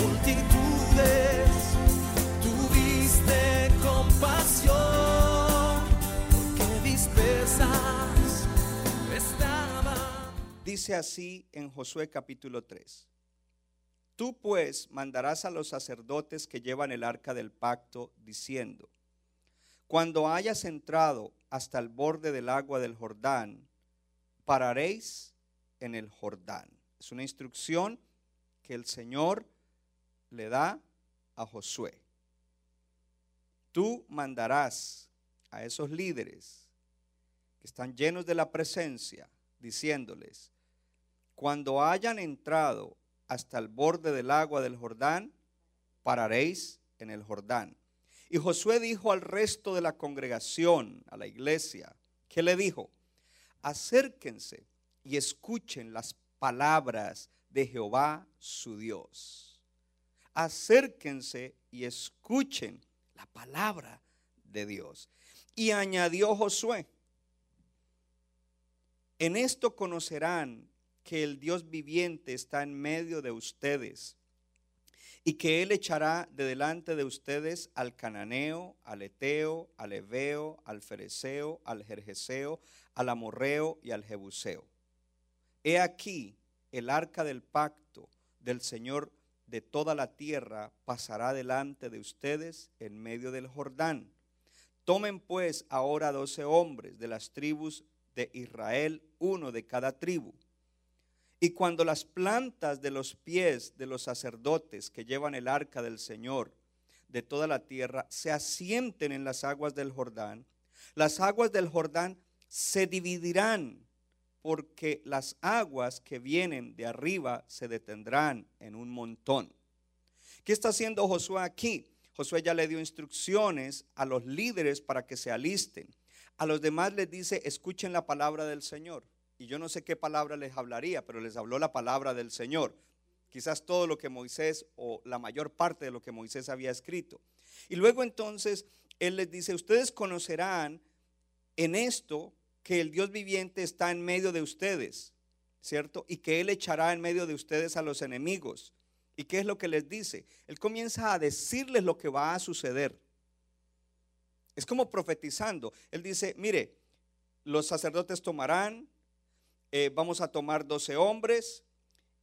multitudes, tuviste compasión, porque dispersas estaban. Dice así en Josué capítulo 3. Tú pues mandarás a los sacerdotes que llevan el arca del pacto, diciendo, cuando hayas entrado hasta el borde del agua del Jordán, pararéis en el Jordán. Es una instrucción que el Señor le da a Josué. Tú mandarás a esos líderes que están llenos de la presencia, diciéndoles, cuando hayan entrado hasta el borde del agua del Jordán, pararéis en el Jordán. Y Josué dijo al resto de la congregación, a la iglesia, que le dijo, acérquense y escuchen las palabras de Jehová su Dios. Acérquense y escuchen la palabra de Dios. Y añadió Josué, en esto conocerán que el Dios viviente está en medio de ustedes y que Él echará de delante de ustedes al cananeo, al eteo, al eveo, al fereceo, al jerjeseo, al amorreo y al jebuseo. He aquí el arca del pacto del Señor de toda la tierra pasará delante de ustedes en medio del Jordán. Tomen pues ahora doce hombres de las tribus de Israel, uno de cada tribu. Y cuando las plantas de los pies de los sacerdotes que llevan el arca del Señor de toda la tierra se asienten en las aguas del Jordán, las aguas del Jordán se dividirán porque las aguas que vienen de arriba se detendrán en un montón. ¿Qué está haciendo Josué aquí? Josué ya le dio instrucciones a los líderes para que se alisten. A los demás les dice, escuchen la palabra del Señor. Y yo no sé qué palabra les hablaría, pero les habló la palabra del Señor. Quizás todo lo que Moisés o la mayor parte de lo que Moisés había escrito. Y luego entonces Él les dice, ustedes conocerán en esto que el Dios viviente está en medio de ustedes, ¿cierto? Y que Él echará en medio de ustedes a los enemigos. ¿Y qué es lo que les dice? Él comienza a decirles lo que va a suceder. Es como profetizando. Él dice, mire, los sacerdotes tomarán, eh, vamos a tomar 12 hombres,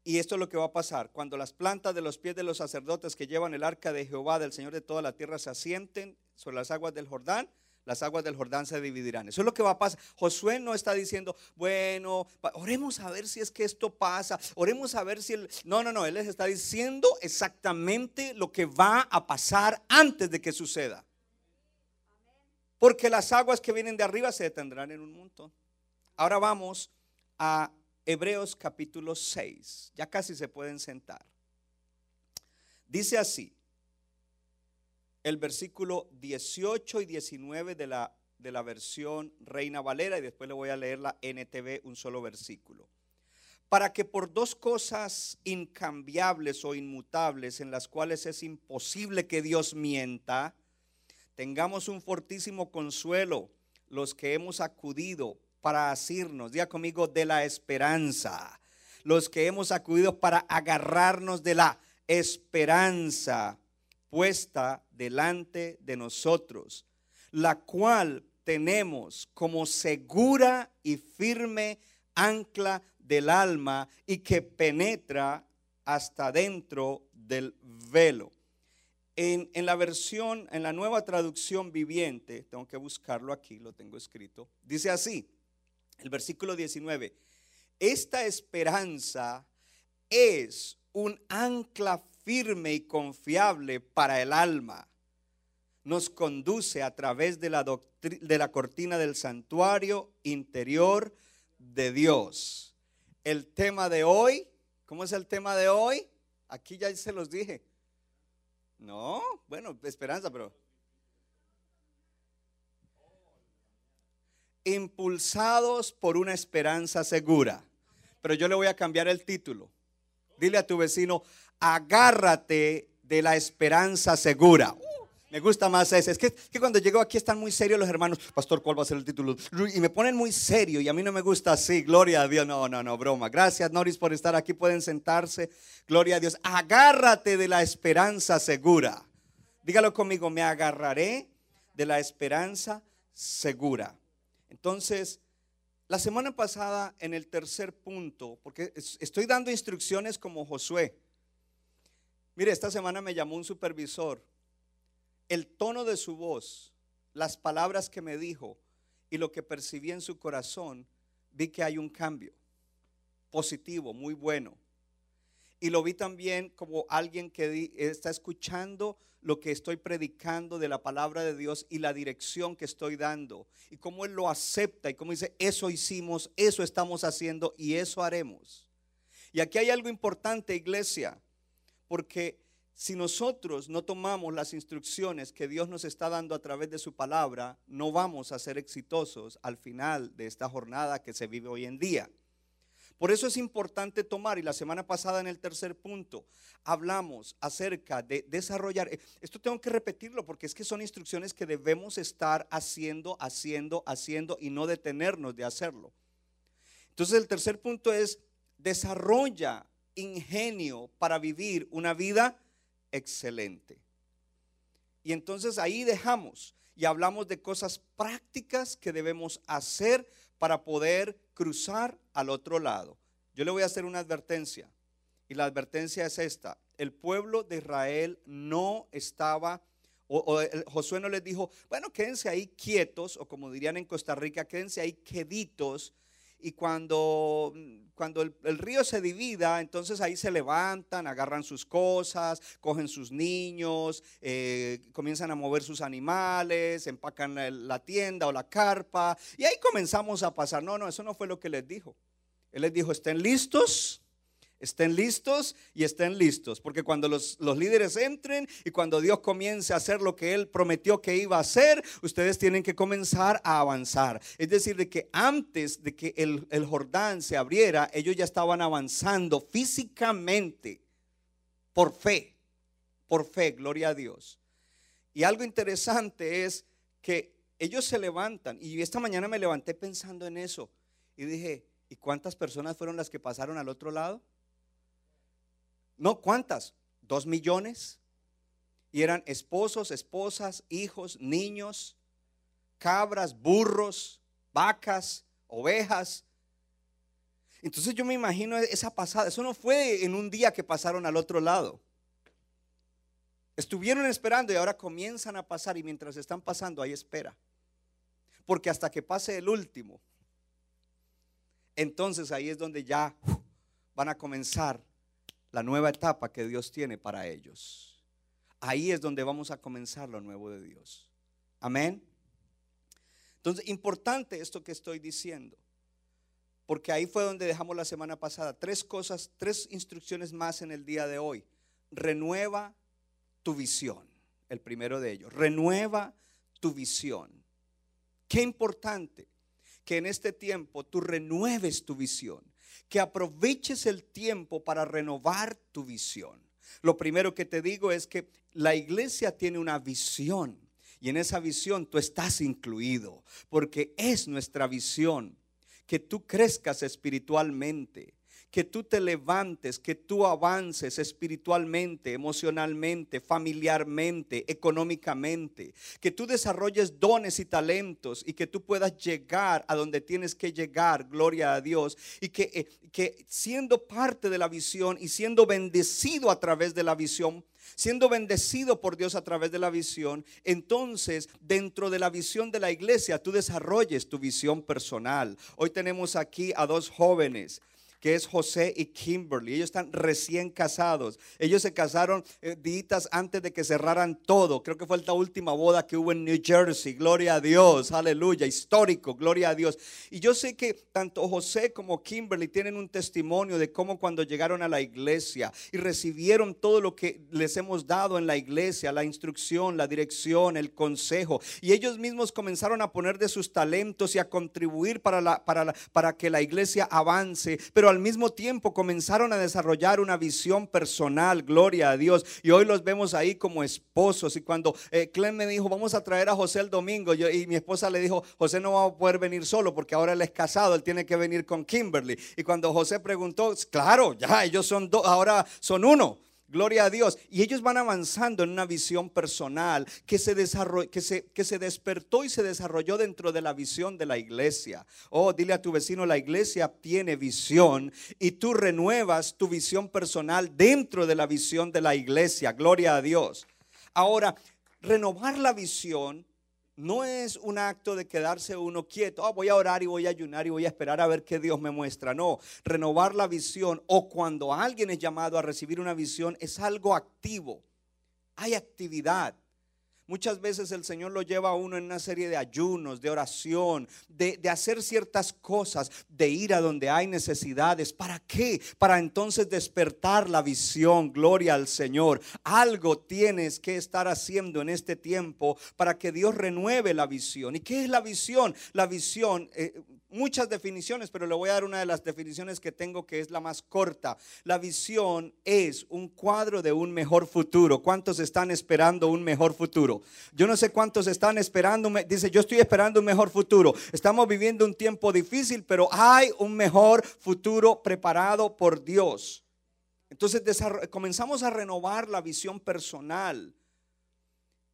y esto es lo que va a pasar. Cuando las plantas de los pies de los sacerdotes que llevan el arca de Jehová, del Señor de toda la tierra, se asienten sobre las aguas del Jordán, las aguas del Jordán se dividirán. Eso es lo que va a pasar. Josué no está diciendo, bueno, oremos a ver si es que esto pasa, oremos a ver si él... No, no, no, él les está diciendo exactamente lo que va a pasar antes de que suceda. Porque las aguas que vienen de arriba se detendrán en un montón. Ahora vamos a Hebreos capítulo 6. Ya casi se pueden sentar. Dice así, el versículo 18 y 19 de la, de la versión Reina Valera y después le voy a leer la NTV un solo versículo. Para que por dos cosas incambiables o inmutables en las cuales es imposible que Dios mienta, tengamos un fortísimo consuelo los que hemos acudido para asirnos, diga conmigo, de la esperanza, los que hemos acudido para agarrarnos de la esperanza puesta delante de nosotros, la cual tenemos como segura y firme ancla del alma y que penetra hasta dentro del velo. En, en, la versión, en la nueva traducción viviente, tengo que buscarlo aquí, lo tengo escrito, dice así, el versículo 19, esta esperanza es un ancla firme y confiable para el alma. Nos conduce a través de la, de la cortina del santuario interior de Dios. El tema de hoy, ¿cómo es el tema de hoy? Aquí ya se los dije. No, bueno, esperanza, pero... Impulsados por una esperanza segura. Pero yo le voy a cambiar el título. Dile a tu vecino, agárrate de la esperanza segura. Uh, me gusta más ese. Es que, que, cuando llego aquí están muy serios los hermanos. Pastor, ¿cuál va a ser el título? Y me ponen muy serio y a mí no me gusta así. Gloria a Dios. No, no, no, broma. Gracias, Noris, por estar aquí. Pueden sentarse. Gloria a Dios. Agárrate de la esperanza segura. Dígalo conmigo, me agarraré de la esperanza segura. Entonces, la semana pasada en el tercer punto, porque estoy dando instrucciones como Josué. Mire, esta semana me llamó un supervisor. El tono de su voz, las palabras que me dijo y lo que percibí en su corazón, vi que hay un cambio positivo, muy bueno. Y lo vi también como alguien que está escuchando lo que estoy predicando de la palabra de Dios y la dirección que estoy dando. Y cómo Él lo acepta y cómo dice, eso hicimos, eso estamos haciendo y eso haremos. Y aquí hay algo importante, iglesia, porque si nosotros no tomamos las instrucciones que Dios nos está dando a través de su palabra, no vamos a ser exitosos al final de esta jornada que se vive hoy en día. Por eso es importante tomar, y la semana pasada en el tercer punto hablamos acerca de desarrollar, eh, esto tengo que repetirlo porque es que son instrucciones que debemos estar haciendo, haciendo, haciendo y no detenernos de hacerlo. Entonces el tercer punto es, desarrolla ingenio para vivir una vida excelente. Y entonces ahí dejamos y hablamos de cosas prácticas que debemos hacer para poder cruzar al otro lado. Yo le voy a hacer una advertencia. Y la advertencia es esta. El pueblo de Israel no estaba, o, Josué no les dijo, bueno, quédense ahí quietos, o como dirían en Costa Rica, quédense ahí queditos y cuando, cuando el, río se divida, entonces ahí se levantan, agarran sus cosas, cogen sus niños, eh, comienzan a mover sus animales, empacan la tienda o la carpa, y ahí comenzamos a pasar. No, no, eso no fue lo que les dijo. Él les dijo, estén listos Estén listos y estén listos, porque cuando los, líderes entren y cuando Dios comience a hacer lo que Él prometió que iba a hacer, ustedes tienen que comenzar a avanzar. Es decir, de que antes de que el, el Jordán se abriera, ellos ya estaban avanzando físicamente por fe, por fe, gloria a Dios. Y algo interesante es que ellos se levantan, y esta mañana me levanté pensando en eso, y dije, ¿y cuántas personas fueron las que pasaron al otro lado? No, ¿cuántas? ¿Dos millones? Y eran esposos, esposas, hijos, niños, cabras, burros, vacas, ovejas. Entonces yo me imagino esa pasada. Eso no fue en un día que pasaron al otro lado. Estuvieron esperando y ahora comienzan a pasar y mientras están pasando hay espera. Porque hasta que pase el último, entonces ahí es donde ya van a comenzar la nueva etapa que Dios tiene para ellos. Ahí es donde vamos a comenzar lo nuevo de Dios. Amén. Entonces, importante esto que estoy diciendo, porque ahí fue donde dejamos la semana pasada. Tres cosas, tres instrucciones más en el día de hoy. Renueva tu visión, el primero de ellos. Renueva tu visión. Qué importante que en este tiempo tú renueves tu visión que aproveches el tiempo para renovar tu visión. Lo primero que te digo es que la iglesia tiene una visión y en esa visión tú estás incluido, porque es nuestra visión que tú crezcas espiritualmente, que tú te levantes, que tú avances espiritualmente, emocionalmente, familiarmente, económicamente, que tú desarrolles dones y talentos y que tú puedas llegar a donde tienes que llegar, gloria a Dios, y que, eh, que siendo parte de la visión y siendo bendecido a través de la visión, siendo bendecido por Dios a través de la visión, entonces dentro de la visión de la iglesia tú desarrolles tu visión personal. Hoy tenemos aquí a dos jóvenes que es José y Kimberly. Ellos están recién casados. Ellos se casaron eh, días antes de que cerraran todo. Creo que fue la última boda que hubo en New Jersey. Gloria a Dios, aleluya, histórico, gloria a Dios. Y yo sé que tanto José como Kimberly tienen un testimonio de cómo cuando llegaron a la iglesia y recibieron todo lo que les hemos dado en la iglesia, la instrucción, la dirección, el consejo, y ellos mismos comenzaron a poner de sus talentos y a contribuir para, la, para, para que la iglesia avance, pero al mismo tiempo comenzaron a desarrollar una visión personal, gloria a Dios, y hoy los vemos ahí como esposos. Y cuando eh, Clem me dijo, vamos a traer a José el domingo, y mi esposa le dijo, José no va a poder venir solo porque ahora él es casado, él tiene que venir con Kimberly. Y cuando José preguntó, claro, ya ellos son dos, ahora son uno. Gloria a Dios. Y ellos van avanzando en una visión personal que se, que, se, que se despertó y se desarrolló dentro de la visión de la iglesia. Oh, dile a tu vecino, la iglesia tiene visión y tú renuevas tu visión personal dentro de la visión de la iglesia. Gloria a Dios. Ahora, renovar la visión no es un acto de quedarse uno quieto, ah, voy a orar y voy a ayunar y voy a esperar a ver qué Dios me muestra. No, renovar la visión o cuando alguien es llamado a recibir una visión es algo activo. Hay actividad. Muchas veces el Señor lo lleva a uno en una serie de ayunos, de oración, de, hacer ciertas cosas, de ir a donde hay necesidades. ¿Para qué? Para entonces despertar la visión. Gloria al Señor. Algo tienes que estar haciendo en este tiempo para que Dios renueve la visión. ¿Y qué es la visión? La visión... Eh, muchas definiciones, pero le voy a dar una de las definiciones que tengo que es la más corta. La visión es un cuadro de un mejor futuro. ¿Cuántos están esperando un mejor futuro? Yo no sé cuántos están esperando, dice, yo estoy esperando un mejor futuro. Estamos viviendo un tiempo difícil, pero hay un mejor futuro preparado por Dios. Entonces comenzamos a renovar la visión personal.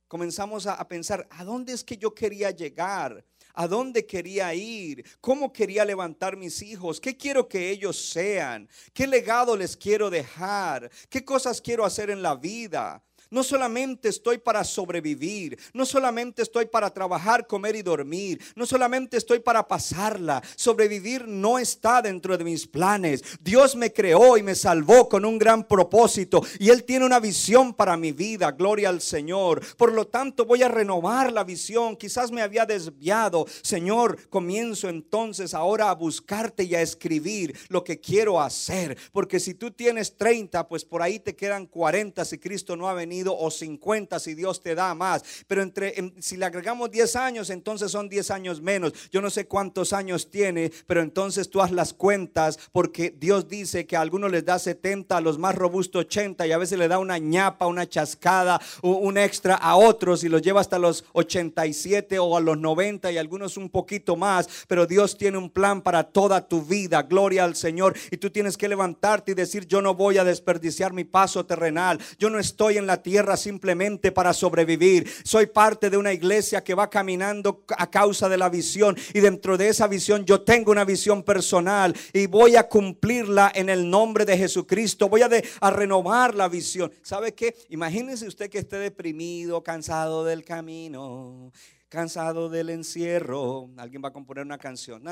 Comenzamos a, a pensar, ¿a dónde es que yo quería llegar? A dónde quería ir, cómo quería levantar mis hijos, qué quiero que ellos sean, qué legado les quiero dejar, qué cosas quiero hacer en la vida. No solamente estoy para sobrevivir, no solamente estoy para trabajar, comer y dormir, no solamente estoy para pasarla. Sobrevivir no está dentro de mis planes. Dios me creó y me salvó con un gran propósito y Él tiene una visión para mi vida. Gloria al Señor. Por lo tanto, voy a renovar la visión. Quizás me había desviado. Señor, comienzo entonces ahora a buscarte y a escribir lo que quiero hacer. Porque si tú tienes 30, pues por ahí te quedan 40 si Cristo no ha venido o 50 si Dios te da más. Pero entre si le agregamos 10 años, entonces son 10 años menos. Yo no sé cuántos años tiene, pero entonces tú haz las cuentas porque Dios dice que a algunos les da 70, a los más robustos 80 y a veces le da una ñapa, una chascada, un extra a otros y los lleva hasta los 87 o a los 90 y algunos un poquito más, pero Dios tiene un plan para toda tu vida. Gloria al Señor. Y tú tienes que levantarte y decir, yo no voy a desperdiciar mi paso terrenal. Yo no estoy en la tierra tierra simplemente para sobrevivir. Soy parte de una iglesia que va caminando a causa de la visión y dentro de esa visión yo tengo una visión personal y voy a cumplirla en el nombre de Jesucristo. Voy a, a renovar la visión. ¿Sabe qué? Imagínese usted que esté deprimido, cansado del camino cansado del encierro. Alguien va a componer una canción.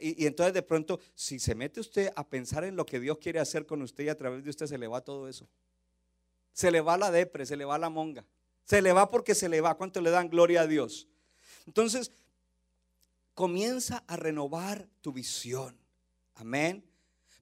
y, y, entonces de pronto, si se mete usted a pensar en lo que Dios quiere hacer con usted y a través de usted se le va todo eso. Se le va la depre, se le va la monga. Se le va porque se le va. ¿Cuánto le dan gloria a Dios? Entonces, comienza a renovar tu visión. Amén.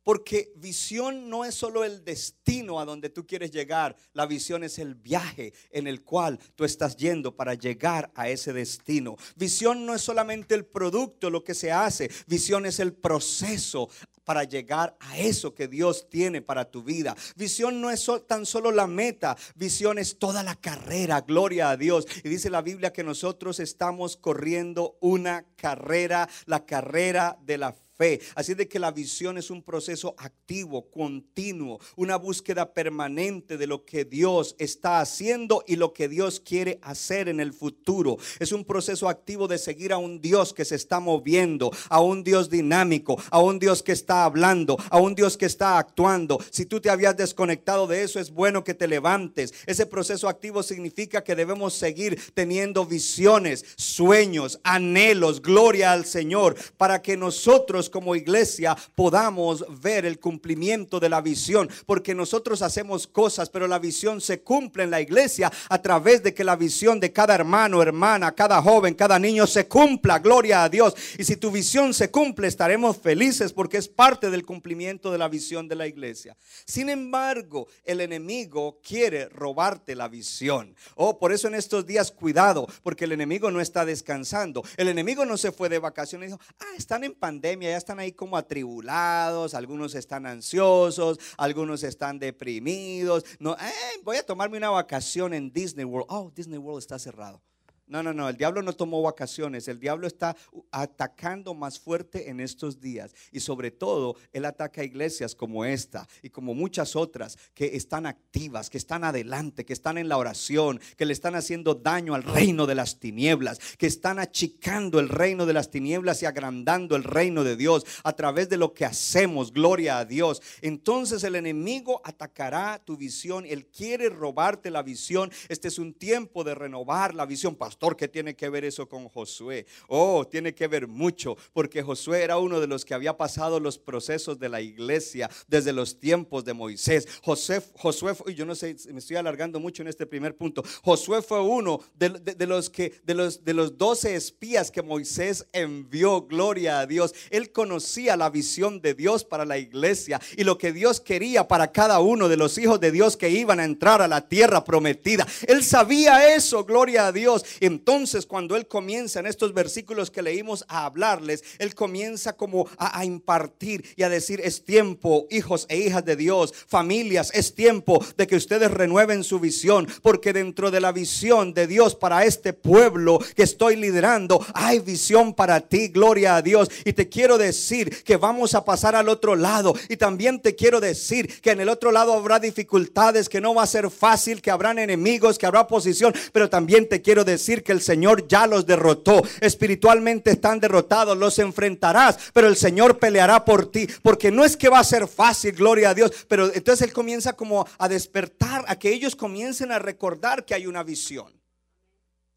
Porque visión no es solo el destino a donde tú quieres llegar, la visión es el viaje en el cual tú estás yendo para llegar a ese destino. Visión no es solamente el producto, lo que se hace, visión es el proceso para llegar a eso que Dios tiene para tu vida. Visión no es tan solo la meta, visión es toda la carrera, gloria a Dios. Y dice la Biblia que nosotros estamos corriendo una carrera, la carrera de la fe fe. Así de que la visión es un proceso activo, continuo, una búsqueda permanente de lo que Dios está haciendo y lo que Dios quiere hacer en el futuro. Es un proceso activo de seguir a un Dios que se está moviendo, a un Dios dinámico, a un Dios que está hablando, a un Dios que está actuando. Si tú te habías desconectado de eso, es bueno que te levantes. Ese proceso activo significa que debemos seguir teniendo visiones, sueños, anhelos, gloria al Señor, para que nosotros como iglesia podamos ver el cumplimiento de la visión, porque nosotros hacemos cosas, pero la visión se cumple en la iglesia a través de que la visión de cada hermano, hermana, cada joven, cada niño se cumpla, gloria a Dios. Y si tu visión se cumple, estaremos felices porque es parte del cumplimiento de la visión de la iglesia. Sin embargo, el enemigo quiere robarte la visión. Oh, por eso en estos días cuidado, porque el enemigo no está descansando. El enemigo no se fue de vacaciones dijo, ah, están en pandemia, ya están ahí como atribulados, algunos están ansiosos, algunos están deprimidos. No, eh, voy a tomarme una vacación en Disney World. Oh, Disney World está cerrado. No, no, no, el diablo no tomó vacaciones, el diablo está atacando más fuerte en estos días y sobre todo él ataca iglesias como esta y como muchas otras que están activas, que están adelante, que están en la oración, que le están haciendo daño al reino de las tinieblas, que están achicando el reino de las tinieblas y agrandando el reino de Dios a través de lo que hacemos, gloria a Dios. Entonces el enemigo atacará tu visión, él quiere robarte la visión. Este es un tiempo de renovar la visión, pastor, ¿qué tiene que ver eso con Josué? Oh, tiene que ver mucho, porque Josué era uno de los que había pasado los procesos de la iglesia desde los tiempos de Moisés. José, Josué, yo no sé, me estoy alargando mucho en este primer punto. Josué fue uno de, de los que, de los, de los doce espías que Moisés envió, gloria a Dios. Él conocía la visión de Dios para la iglesia y lo que Dios quería para cada uno de los hijos de Dios que iban a entrar a la tierra prometida. Él sabía eso, gloria a Dios. Entonces cuando Él comienza en estos versículos que leímos a hablarles, Él comienza como a, impartir y a decir, es tiempo, hijos e hijas de Dios, familias, es tiempo de que ustedes renueven su visión, porque dentro de la visión de Dios para este pueblo que estoy liderando, hay visión para ti, gloria a Dios. Y te quiero decir que vamos a pasar al otro lado. Y también te quiero decir que en el otro lado habrá dificultades, que no va a ser fácil, que habrán enemigos, que habrá oposición, pero también te quiero decir que el Señor ya los derrotó. Espiritualmente están derrotados, los enfrentarás, pero el Señor peleará por ti, porque no es que va a ser fácil, gloria a Dios, pero entonces Él comienza como a despertar, a que ellos comiencen a recordar que hay una visión,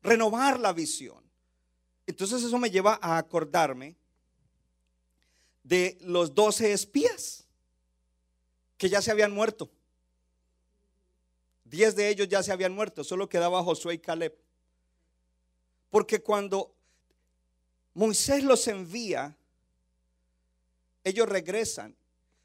renovar la visión. Entonces eso me lleva a acordarme de los doce espías que ya se habían muerto. Diez de ellos ya se habían muerto, solo quedaba Josué y Caleb. Porque cuando Moisés los envía, ellos regresan.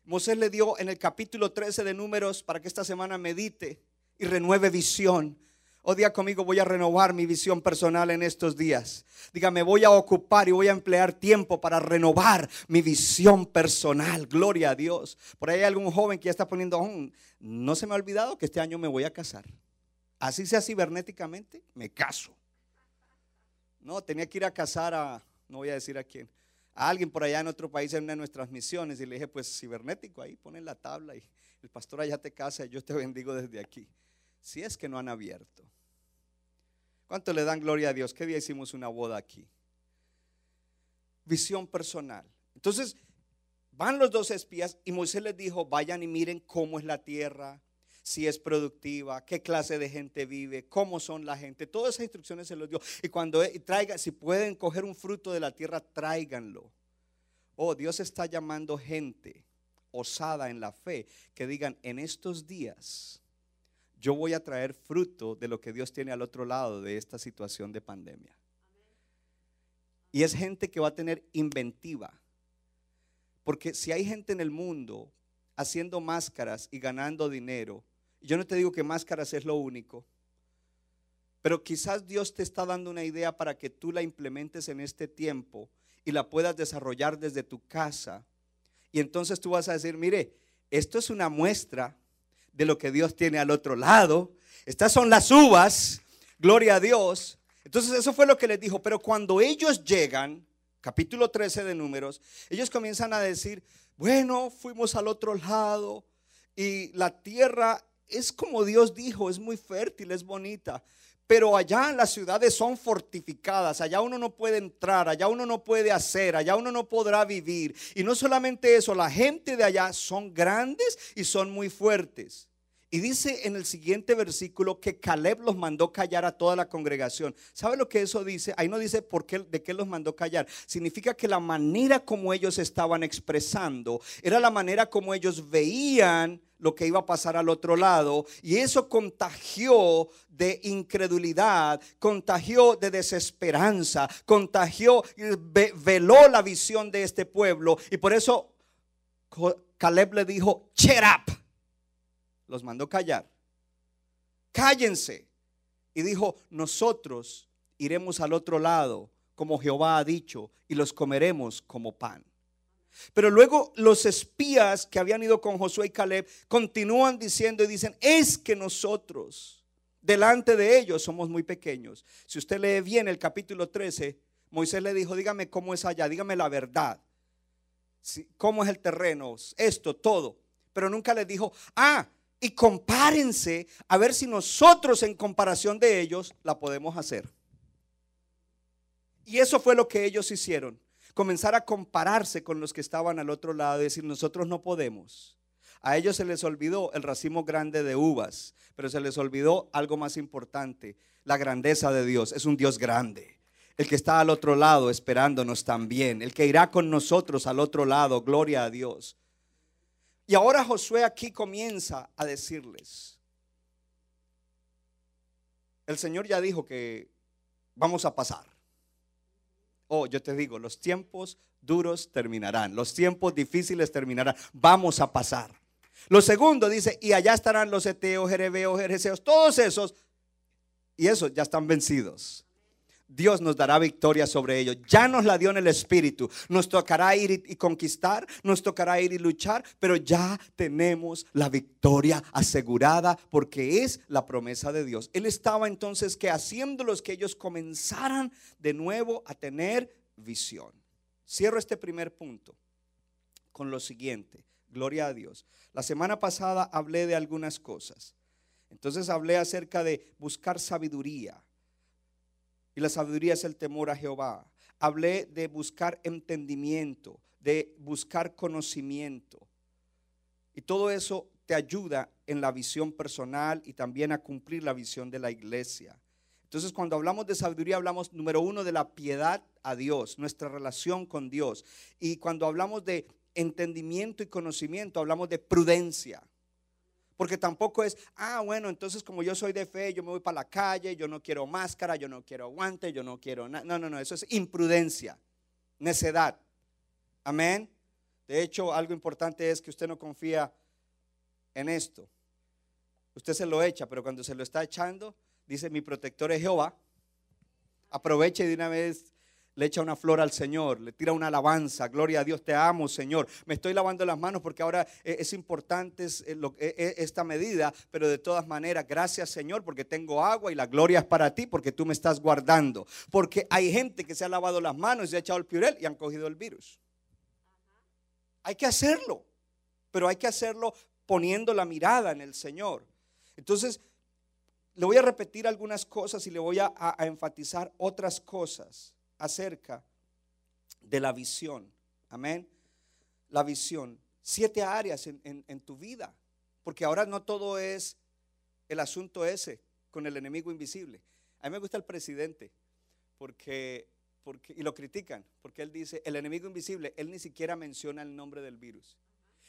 Moisés le dio en el capítulo 13 de números para que esta semana medite y renueve visión. O oh, día conmigo, voy a renovar mi visión personal en estos días. Dígame, voy a ocupar y voy a emplear tiempo para renovar mi visión personal. Gloria a Dios. Por ahí hay algún joven que ya está poniendo, oh, no se me ha olvidado que este año me voy a casar. Así sea cibernéticamente, me caso. No, tenía que ir a casar a, no voy a decir a quién, a alguien por allá en otro país en una de nuestras misiones. Y le dije, pues cibernético, ahí ponen la tabla y el pastor allá te casa y yo te bendigo desde aquí. Si es que no han abierto. ¿Cuánto le dan gloria a Dios? ¿Qué día hicimos una boda aquí? Visión personal. Entonces, van los dos espías y Moisés les dijo, vayan y miren cómo es la tierra, si es productiva, qué clase de gente vive, cómo son la gente. Todas esas instrucciones se los dio. Y cuando traigan, si pueden coger un fruto de la tierra, tráiganlo. Oh, Dios está llamando gente osada en la fe que digan, en estos días yo voy a traer fruto de lo que Dios tiene al otro lado de esta situación de pandemia. Y es gente que va a tener inventiva. Porque si hay gente en el mundo haciendo máscaras y ganando dinero, yo no te digo que máscaras es lo único, pero quizás Dios te está dando una idea para que tú la implementes en este tiempo y la puedas desarrollar desde tu casa. Y entonces tú vas a decir, mire, esto es una muestra de lo que Dios tiene al otro lado. Estas son las uvas, gloria a Dios. Entonces eso fue lo que les dijo. Pero cuando ellos llegan, capítulo 13 de números, ellos comienzan a decir, bueno, fuimos al otro lado y la tierra es como Dios dijo, es muy fértil, es bonita. Pero allá las ciudades son fortificadas, allá uno no puede entrar, allá uno no puede hacer, allá uno no podrá vivir. Y no solamente eso, la gente de allá son grandes y son muy fuertes. Y dice en el siguiente versículo que Caleb los mandó callar a toda la congregación. ¿Sabe lo que eso dice? Ahí no dice por qué, de qué los mandó callar. Significa que la manera como ellos estaban expresando era la manera como ellos veían lo que iba a pasar al otro lado. Y eso contagió de incredulidad, contagió de desesperanza, contagió, veló la visión de este pueblo. Y por eso Caleb le dijo, cheer up los mandó callar. Cállense. Y dijo, nosotros iremos al otro lado, como Jehová ha dicho, y los comeremos como pan. Pero luego los espías que habían ido con Josué y Caleb continúan diciendo y dicen, es que nosotros, delante de ellos, somos muy pequeños. Si usted lee bien el capítulo 13, Moisés le dijo, dígame cómo es allá, dígame la verdad. ¿Cómo es el terreno? Esto, todo. Pero nunca le dijo, ah, y compárense a ver si nosotros en comparación de ellos la podemos hacer. Y eso fue lo que ellos hicieron. Comenzar a compararse con los que estaban al otro lado y decir, nosotros no podemos. A ellos se les olvidó el racimo grande de uvas, pero se les olvidó algo más importante, la grandeza de Dios. Es un Dios grande. El que está al otro lado esperándonos también. El que irá con nosotros al otro lado. Gloria a Dios. Y ahora Josué aquí comienza a decirles, el Señor ya dijo que vamos a pasar. Oh, yo te digo, los tiempos duros terminarán, los tiempos difíciles terminarán, vamos a pasar. Lo segundo dice, y allá estarán los eteos, jerebeos, jereseos, todos esos, y esos ya están vencidos. Dios nos dará victoria sobre ellos. Ya nos la dio en el Espíritu. Nos tocará ir y, conquistar, nos tocará ir y luchar, pero ya tenemos la victoria asegurada porque es la promesa de Dios. Él estaba entonces que haciéndolos que ellos comenzaran de nuevo a tener visión. Cierro este primer punto con lo siguiente. Gloria a Dios. La semana pasada hablé de algunas cosas. Entonces hablé acerca de buscar sabiduría y la sabiduría es el temor a Jehová. Hablé de buscar entendimiento, de buscar conocimiento. Y todo eso te ayuda en la visión personal y también a cumplir la visión de la iglesia. Entonces, cuando hablamos de sabiduría, hablamos, número uno, de la piedad a Dios, nuestra relación con Dios. Y cuando hablamos de entendimiento y conocimiento, hablamos de prudencia. Porque tampoco es, ah, bueno, entonces como yo soy de fe, yo me voy para la calle, yo no quiero máscara, yo no quiero guante, yo no quiero nada. No, no, no, eso es imprudencia, necedad. Amén. De hecho, algo importante es que usted no confía en esto. Usted se lo echa, pero cuando se lo está echando, dice, mi protector es Jehová. Aproveche de una vez le echa una flor al Señor, le tira una alabanza, gloria a Dios, te amo Señor. Me estoy lavando las manos porque ahora eh, es importante eh, eh, esta medida, pero de todas maneras, gracias Señor porque tengo agua y la gloria es para ti porque tú me estás guardando. Porque hay gente que se ha lavado las manos y se ha echado el piurel y han cogido el virus. Hay que hacerlo, pero hay que hacerlo poniendo la mirada en el Señor. Entonces, le voy a repetir algunas cosas y le voy a enfatizar otras cosas acerca de la visión. Amén. La visión. Siete áreas en, tu vida. Porque ahora no todo es el asunto ese con el enemigo invisible. A mí me gusta el presidente porque, porque, y lo critican, porque él dice, el enemigo invisible, él ni siquiera menciona el nombre del virus.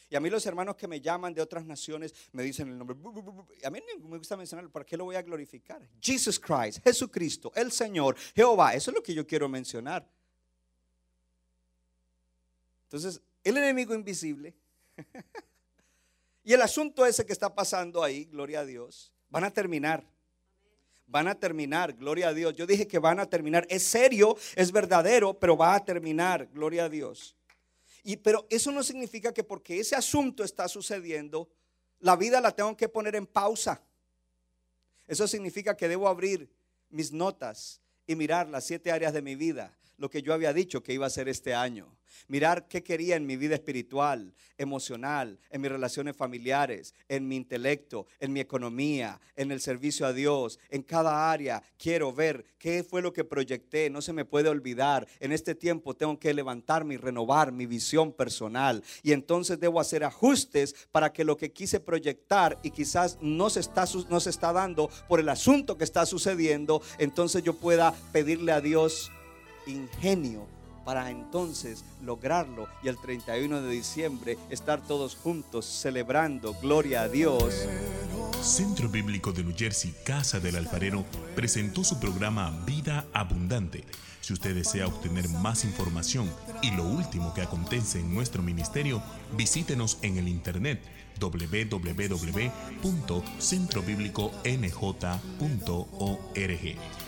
Y a mí los hermanos que me llaman de otras naciones me dicen el nombre. A mí me gusta mencionarlo, ¿para qué lo voy a glorificar? Jesus Christ, Jesucristo, el Señor, Jehová. Eso es lo que yo quiero mencionar. Entonces, el enemigo invisible y el asunto ese que está pasando ahí, gloria a Dios, van a terminar. Van a terminar, gloria a Dios. Yo dije que van a terminar. Es serio, es verdadero, pero va a terminar, gloria a Dios pero eso no significa que porque ese asunto está sucediendo, la vida la tengo que poner en pausa. Eso significa que debo abrir mis notas y mirar las siete áreas de mi vida, lo que yo había dicho que iba a hacer este año. Mirar qué quería en mi vida espiritual, emocional, en mis relaciones familiares, en mi intelecto, en mi economía, en el servicio a Dios, en cada área. Quiero ver qué fue lo que proyecté. No se me puede olvidar. En este tiempo tengo que levantarme y renovar mi visión personal. Y entonces debo hacer ajustes para que lo que quise proyectar y quizás no se está, no se está dando por el asunto que está sucediendo, entonces yo pueda pedirle a Dios ingenio para entonces lograrlo y el 31 de diciembre estar todos juntos celebrando gloria a Dios. Centro Bíblico de New Jersey, Casa del Alfarero, presentó su programa Vida Abundante. Si usted desea obtener más información y lo último que acontece en nuestro ministerio, visítenos en el internet www.centrobibliconj.org.